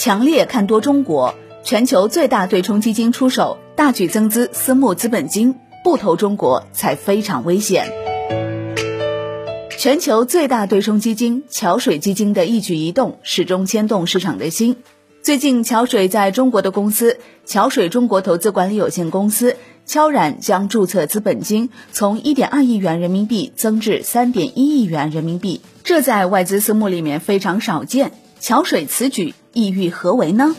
强烈看多中国，全球最大对冲基金出手，大举增资私募资本金，不投中国才非常危险。全球最大对冲基金桥水基金的一举一动，始终牵动市场的心。最近，桥水在中国的公司桥水中国投资管理有限公司悄然将注册资本金从1.2亿元人民币增至3.1亿元人民币，这在外资私募里面非常少见。桥水此举意欲何为呢？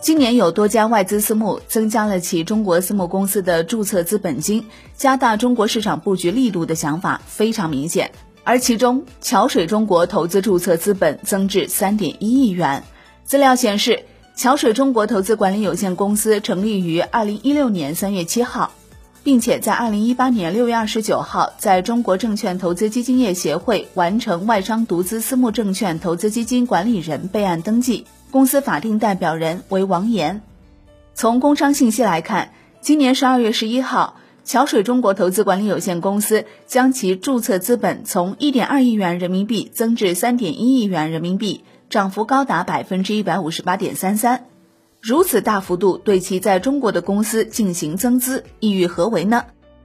今年有多家外资私募增加了其中国私募公司的注册资本金，加大中国市场布局力度的想法非常明显。而其中，桥水中国投资注册资本增至三点一亿元。资料显示，桥水中国投资管理有限公司成立于二零一六年三月七号，并且在二零一八年六月二十九号在中国证券投资基金业协会完成外商独资私募证券投资基金管理人备案登记，公司法定代表人为王岩。从工商信息来看，今年十二月十一号。桥水中国投资管理有限公司将其注册资本从1.2亿元人民币增至3.1亿元人民币，涨幅高达百分之一百五十八点三三。如此大幅度对其在中国的公司进行增资，意欲何为呢？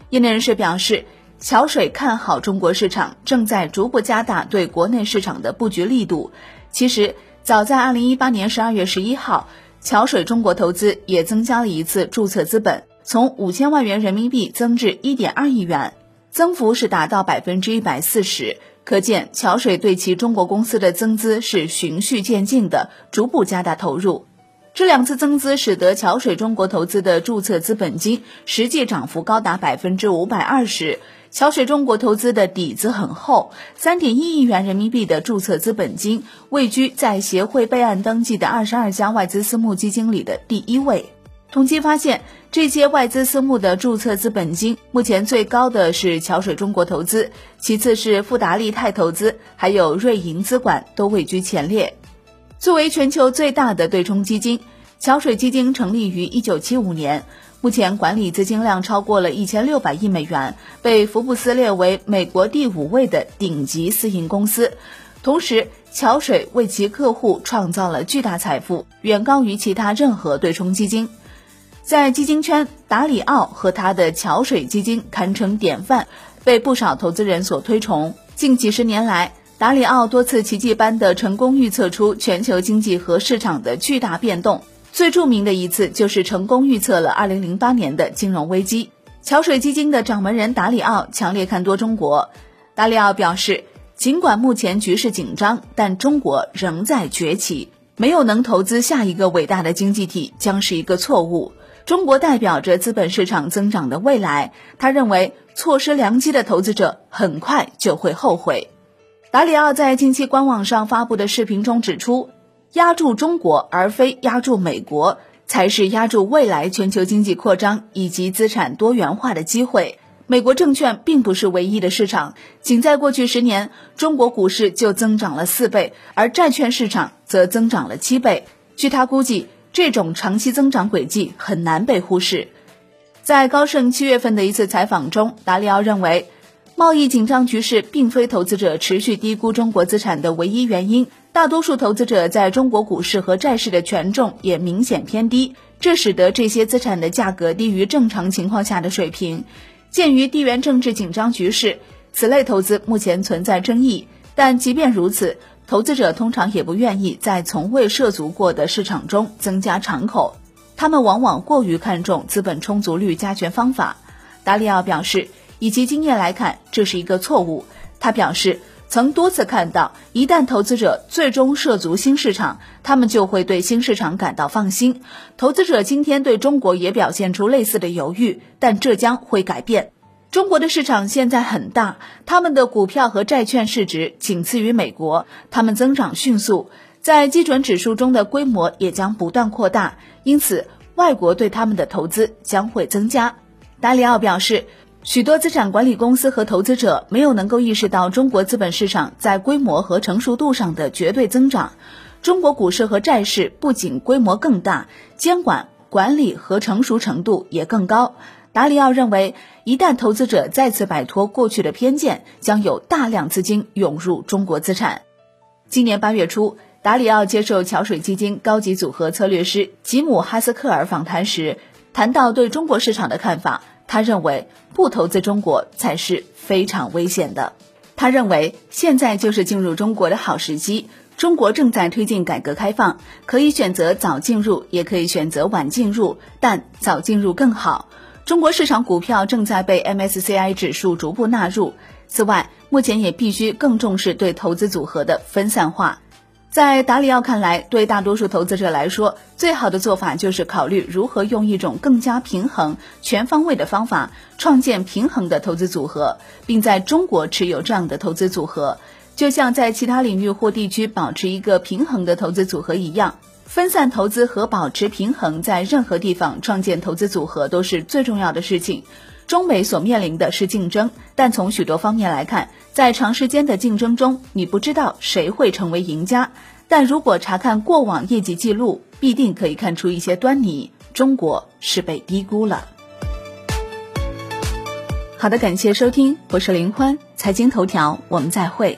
业内人士表示，桥水看好中国市场，正在逐步加大对国内市场的布局力度。其实，早在2018年12月11号，桥水中国投资也增加了一次注册资本。从五千万元人民币增至一点二亿元，增幅是达到百分之一百四十。可见桥水对其中国公司的增资是循序渐进的，逐步加大投入。这两次增资使得桥水中国投资的注册资本金实际涨幅高达百分之五百二十。桥水中国投资的底子很厚，三点一亿元人民币的注册资本金位居在协会备案登记的二十二家外资私募基金里的第一位。统计发现，这些外资私募的注册资本金，目前最高的是桥水中国投资，其次是富达利泰投资，还有瑞银资管都位居前列。作为全球最大的对冲基金，桥水基金成立于一九七五年，目前管理资金量超过了一千六百亿美元，被福布斯列为美国第五位的顶级私营公司。同时，桥水为其客户创造了巨大财富，远高于其他任何对冲基金。在基金圈，达里奥和他的桥水基金堪称典范，被不少投资人所推崇。近几十年来，达里奥多次奇迹般的成功预测出全球经济和市场的巨大变动。最著名的一次就是成功预测了2008年的金融危机。桥水基金的掌门人达里奥强烈看多中国。达里奥表示，尽管目前局势紧张，但中国仍在崛起。没有能投资下一个伟大的经济体，将是一个错误。中国代表着资本市场增长的未来，他认为错失良机的投资者很快就会后悔。达里奥在近期官网上发布的视频中指出，压住中国而非压住美国，才是压住未来全球经济扩张以及资产多元化的机会。美国证券并不是唯一的市场，仅在过去十年，中国股市就增长了四倍，而债券市场则增长了七倍。据他估计。这种长期增长轨迹很难被忽视。在高盛七月份的一次采访中，达里奥认为，贸易紧张局势并非投资者持续低估中国资产的唯一原因。大多数投资者在中国股市和债市的权重也明显偏低，这使得这些资产的价格低于正常情况下的水平。鉴于地缘政治紧张局势，此类投资目前存在争议。但即便如此，投资者通常也不愿意在从未涉足过的市场中增加敞口，他们往往过于看重资本充足率加权方法。达里奥表示，以其经验来看，这是一个错误。他表示，曾多次看到，一旦投资者最终涉足新市场，他们就会对新市场感到放心。投资者今天对中国也表现出类似的犹豫，但这将会改变。中国的市场现在很大，他们的股票和债券市值仅次于美国，他们增长迅速，在基准指数中的规模也将不断扩大，因此外国对他们的投资将会增加。达里奥表示，许多资产管理公司和投资者没有能够意识到中国资本市场在规模和成熟度上的绝对增长。中国股市和债市不仅规模更大，监管管理和成熟程度也更高。达里奥认为，一旦投资者再次摆脱过去的偏见，将有大量资金涌入中国资产。今年八月初，达里奥接受桥水基金高级组合策略师吉姆哈斯克尔访谈时，谈到对中国市场的看法。他认为不投资中国才是非常危险的。他认为现在就是进入中国的好时机。中国正在推进改革开放，可以选择早进入，也可以选择晚进入，但早进入更好。中国市场股票正在被 MSCI 指数逐步纳入。此外，目前也必须更重视对投资组合的分散化。在达里奥看来，对大多数投资者来说，最好的做法就是考虑如何用一种更加平衡、全方位的方法创建平衡的投资组合，并在中国持有这样的投资组合。就像在其他领域或地区保持一个平衡的投资组合一样，分散投资和保持平衡，在任何地方创建投资组合都是最重要的事情。中美所面临的是竞争，但从许多方面来看，在长时间的竞争中，你不知道谁会成为赢家。但如果查看过往业绩记录，必定可以看出一些端倪。中国是被低估了。好的，感谢收听，我是林欢，财经头条，我们再会。